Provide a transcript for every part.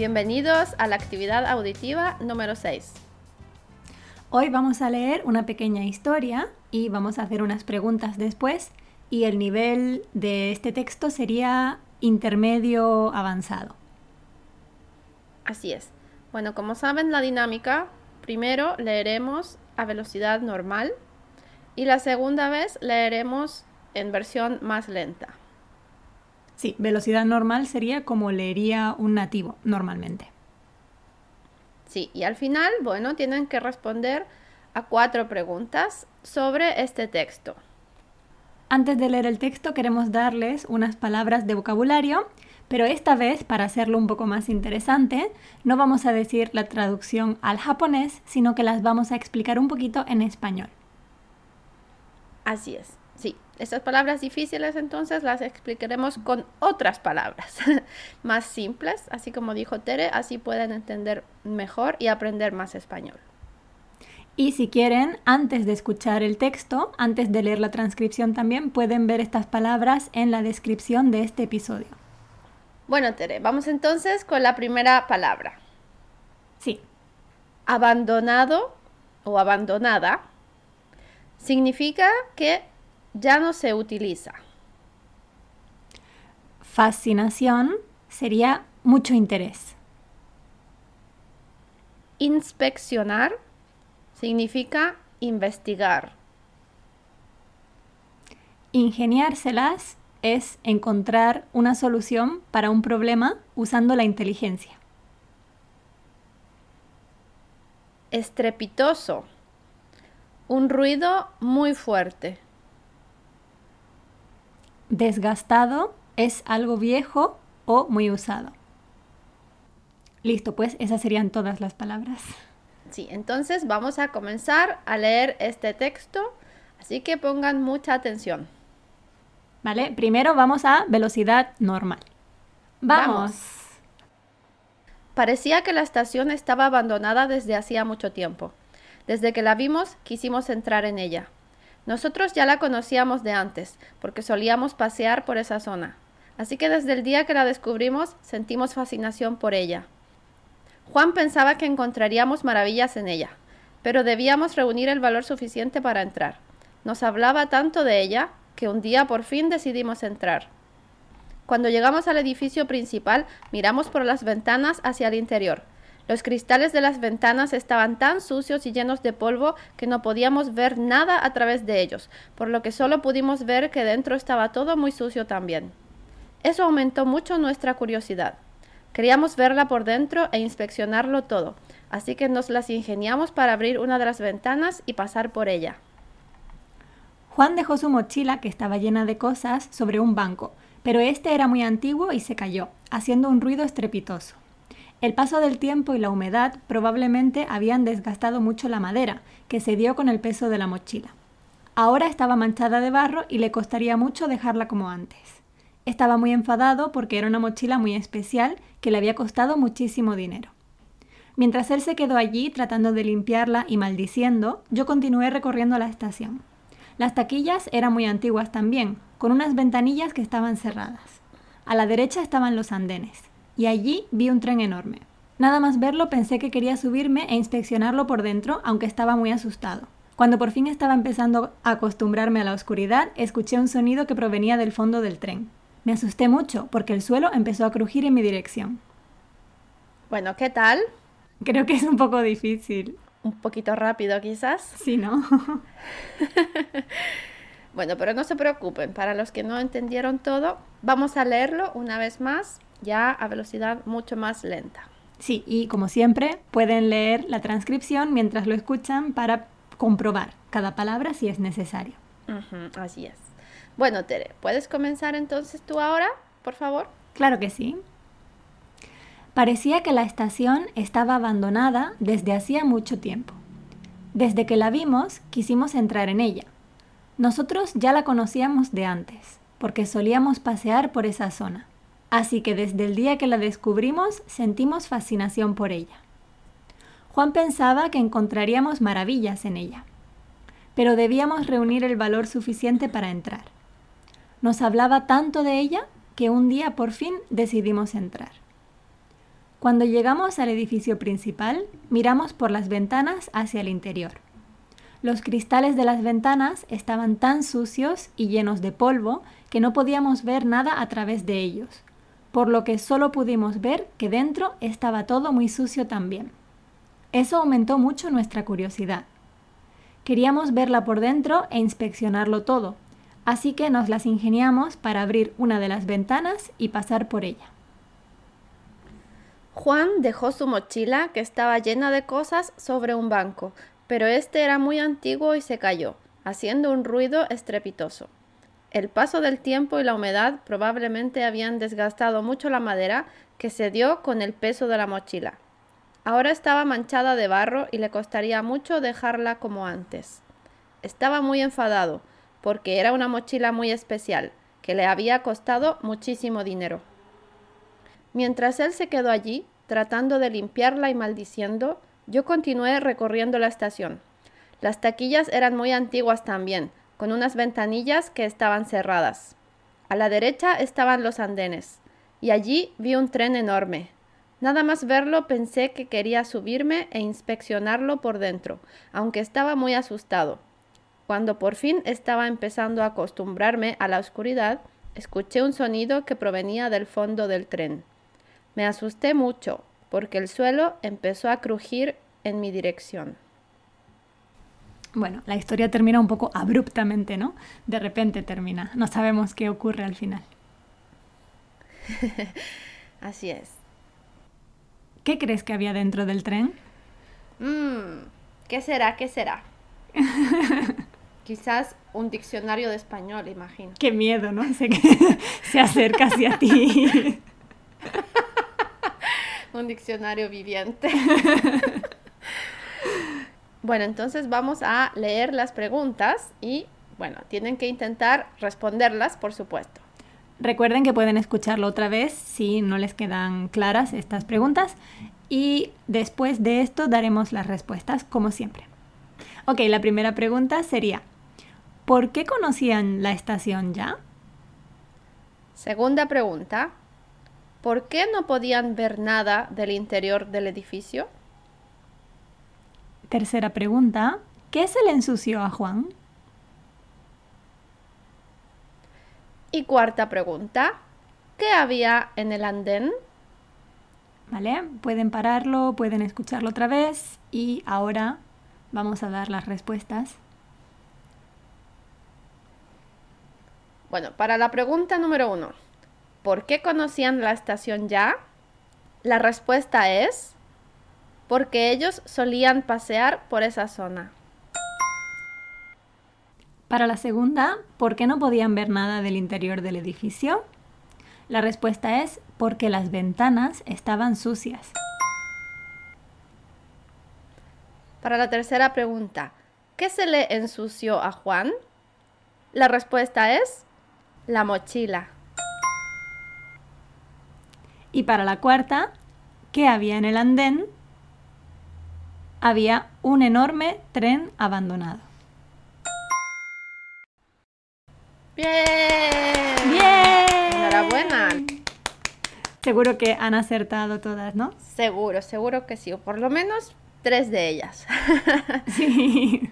Bienvenidos a la actividad auditiva número 6. Hoy vamos a leer una pequeña historia y vamos a hacer unas preguntas después y el nivel de este texto sería intermedio avanzado. Así es. Bueno, como saben la dinámica, primero leeremos a velocidad normal y la segunda vez leeremos en versión más lenta. Sí, velocidad normal sería como leería un nativo normalmente. Sí, y al final, bueno, tienen que responder a cuatro preguntas sobre este texto. Antes de leer el texto queremos darles unas palabras de vocabulario, pero esta vez, para hacerlo un poco más interesante, no vamos a decir la traducción al japonés, sino que las vamos a explicar un poquito en español. Así es, sí. Estas palabras difíciles entonces las explicaremos con otras palabras más simples, así como dijo Tere, así pueden entender mejor y aprender más español. Y si quieren, antes de escuchar el texto, antes de leer la transcripción también, pueden ver estas palabras en la descripción de este episodio. Bueno, Tere, vamos entonces con la primera palabra. Sí. Abandonado o abandonada significa que ya no se utiliza. Fascinación sería mucho interés. Inspeccionar significa investigar. Ingeniárselas es encontrar una solución para un problema usando la inteligencia. Estrepitoso. Un ruido muy fuerte. Desgastado es algo viejo o muy usado. Listo, pues esas serían todas las palabras. Sí, entonces vamos a comenzar a leer este texto, así que pongan mucha atención. ¿Vale? Primero vamos a velocidad normal. ¡Vamos! Parecía que la estación estaba abandonada desde hacía mucho tiempo. Desde que la vimos, quisimos entrar en ella. Nosotros ya la conocíamos de antes, porque solíamos pasear por esa zona. Así que desde el día que la descubrimos, sentimos fascinación por ella. Juan pensaba que encontraríamos maravillas en ella, pero debíamos reunir el valor suficiente para entrar. Nos hablaba tanto de ella que un día por fin decidimos entrar. Cuando llegamos al edificio principal, miramos por las ventanas hacia el interior. Los cristales de las ventanas estaban tan sucios y llenos de polvo que no podíamos ver nada a través de ellos, por lo que solo pudimos ver que dentro estaba todo muy sucio también. Eso aumentó mucho nuestra curiosidad. Queríamos verla por dentro e inspeccionarlo todo, así que nos las ingeniamos para abrir una de las ventanas y pasar por ella. Juan dejó su mochila, que estaba llena de cosas, sobre un banco, pero este era muy antiguo y se cayó, haciendo un ruido estrepitoso. El paso del tiempo y la humedad probablemente habían desgastado mucho la madera, que se dio con el peso de la mochila. Ahora estaba manchada de barro y le costaría mucho dejarla como antes. Estaba muy enfadado porque era una mochila muy especial que le había costado muchísimo dinero. Mientras él se quedó allí tratando de limpiarla y maldiciendo, yo continué recorriendo la estación. Las taquillas eran muy antiguas también, con unas ventanillas que estaban cerradas. A la derecha estaban los andenes, y allí vi un tren enorme. Nada más verlo pensé que quería subirme e inspeccionarlo por dentro, aunque estaba muy asustado. Cuando por fin estaba empezando a acostumbrarme a la oscuridad, escuché un sonido que provenía del fondo del tren. Me asusté mucho porque el suelo empezó a crujir en mi dirección. Bueno, ¿qué tal? Creo que es un poco difícil. Un poquito rápido quizás. Sí, ¿no? bueno, pero no se preocupen, para los que no entendieron todo, vamos a leerlo una vez más, ya a velocidad mucho más lenta. Sí, y como siempre, pueden leer la transcripción mientras lo escuchan para comprobar cada palabra si es necesario. Así es. Bueno, Tere, ¿puedes comenzar entonces tú ahora, por favor? Claro que sí. Parecía que la estación estaba abandonada desde hacía mucho tiempo. Desde que la vimos, quisimos entrar en ella. Nosotros ya la conocíamos de antes, porque solíamos pasear por esa zona. Así que desde el día que la descubrimos, sentimos fascinación por ella. Juan pensaba que encontraríamos maravillas en ella, pero debíamos reunir el valor suficiente para entrar. Nos hablaba tanto de ella que un día por fin decidimos entrar. Cuando llegamos al edificio principal, miramos por las ventanas hacia el interior. Los cristales de las ventanas estaban tan sucios y llenos de polvo que no podíamos ver nada a través de ellos, por lo que solo pudimos ver que dentro estaba todo muy sucio también. Eso aumentó mucho nuestra curiosidad. Queríamos verla por dentro e inspeccionarlo todo, así que nos las ingeniamos para abrir una de las ventanas y pasar por ella. Juan dejó su mochila, que estaba llena de cosas, sobre un banco, pero este era muy antiguo y se cayó, haciendo un ruido estrepitoso. El paso del tiempo y la humedad probablemente habían desgastado mucho la madera que se dio con el peso de la mochila. Ahora estaba manchada de barro y le costaría mucho dejarla como antes. Estaba muy enfadado, porque era una mochila muy especial, que le había costado muchísimo dinero. Mientras él se quedó allí, tratando de limpiarla y maldiciendo, yo continué recorriendo la estación. Las taquillas eran muy antiguas también, con unas ventanillas que estaban cerradas. A la derecha estaban los andenes, y allí vi un tren enorme. Nada más verlo pensé que quería subirme e inspeccionarlo por dentro, aunque estaba muy asustado. Cuando por fin estaba empezando a acostumbrarme a la oscuridad, escuché un sonido que provenía del fondo del tren. Me asusté mucho, porque el suelo empezó a crujir en mi dirección. Bueno, la historia termina un poco abruptamente, ¿no? De repente termina. No sabemos qué ocurre al final. Así es. ¿Qué crees que había dentro del tren? Mm, ¿Qué será? ¿Qué será? Quizás un diccionario de español, imagino. Qué miedo, ¿no? Se acerca hacia ti. Un diccionario viviente. Bueno, entonces vamos a leer las preguntas y, bueno, tienen que intentar responderlas, por supuesto. Recuerden que pueden escucharlo otra vez si no les quedan claras estas preguntas y después de esto daremos las respuestas, como siempre. Ok, la primera pregunta sería, ¿por qué conocían la estación ya? Segunda pregunta, ¿por qué no podían ver nada del interior del edificio? Tercera pregunta, ¿qué se le ensució a Juan? Y cuarta pregunta, ¿qué había en el andén? ¿Vale? Pueden pararlo, pueden escucharlo otra vez y ahora vamos a dar las respuestas. Bueno, para la pregunta número uno, ¿por qué conocían la estación ya? La respuesta es porque ellos solían pasear por esa zona. Para la segunda, ¿por qué no podían ver nada del interior del edificio? La respuesta es porque las ventanas estaban sucias. Para la tercera pregunta, ¿qué se le ensució a Juan? La respuesta es la mochila. Y para la cuarta, ¿qué había en el andén? había un enorme tren abandonado. ¡Bien! ¡Bien! Enhorabuena. Seguro que han acertado todas, ¿no? Seguro, seguro que sí, o por lo menos tres de ellas. sí.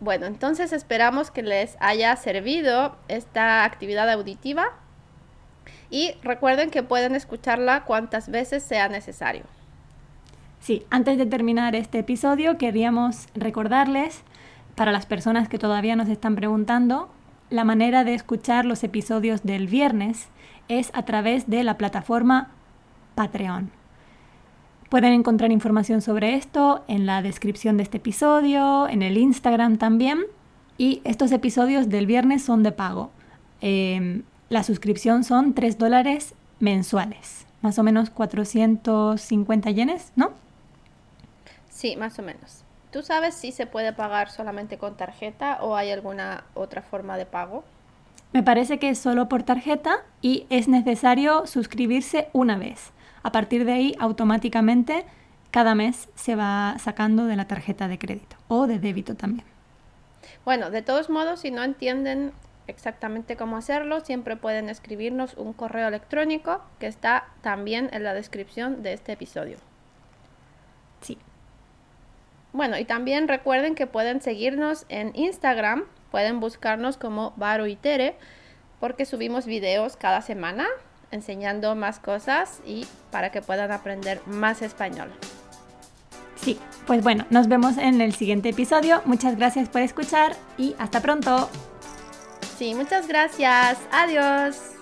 Bueno, entonces esperamos que les haya servido esta actividad auditiva y recuerden que pueden escucharla cuantas veces sea necesario. Sí, antes de terminar este episodio queríamos recordarles, para las personas que todavía nos están preguntando, la manera de escuchar los episodios del viernes es a través de la plataforma Patreon. Pueden encontrar información sobre esto en la descripción de este episodio, en el Instagram también. Y estos episodios del viernes son de pago. Em, la suscripción son 3 dólares mensuales, más o menos 450 yenes, ¿no? Sí, más o menos. ¿Tú sabes si se puede pagar solamente con tarjeta o hay alguna otra forma de pago? Me parece que es solo por tarjeta y es necesario suscribirse una vez. A partir de ahí, automáticamente, cada mes se va sacando de la tarjeta de crédito o de débito también. Bueno, de todos modos, si no entienden exactamente cómo hacerlo, siempre pueden escribirnos un correo electrónico que está también en la descripción de este episodio. Sí. Bueno, y también recuerden que pueden seguirnos en Instagram, pueden buscarnos como Tere, porque subimos videos cada semana enseñando más cosas y para que puedan aprender más español. Sí, pues bueno, nos vemos en el siguiente episodio. Muchas gracias por escuchar y hasta pronto. Sí, muchas gracias. Adiós.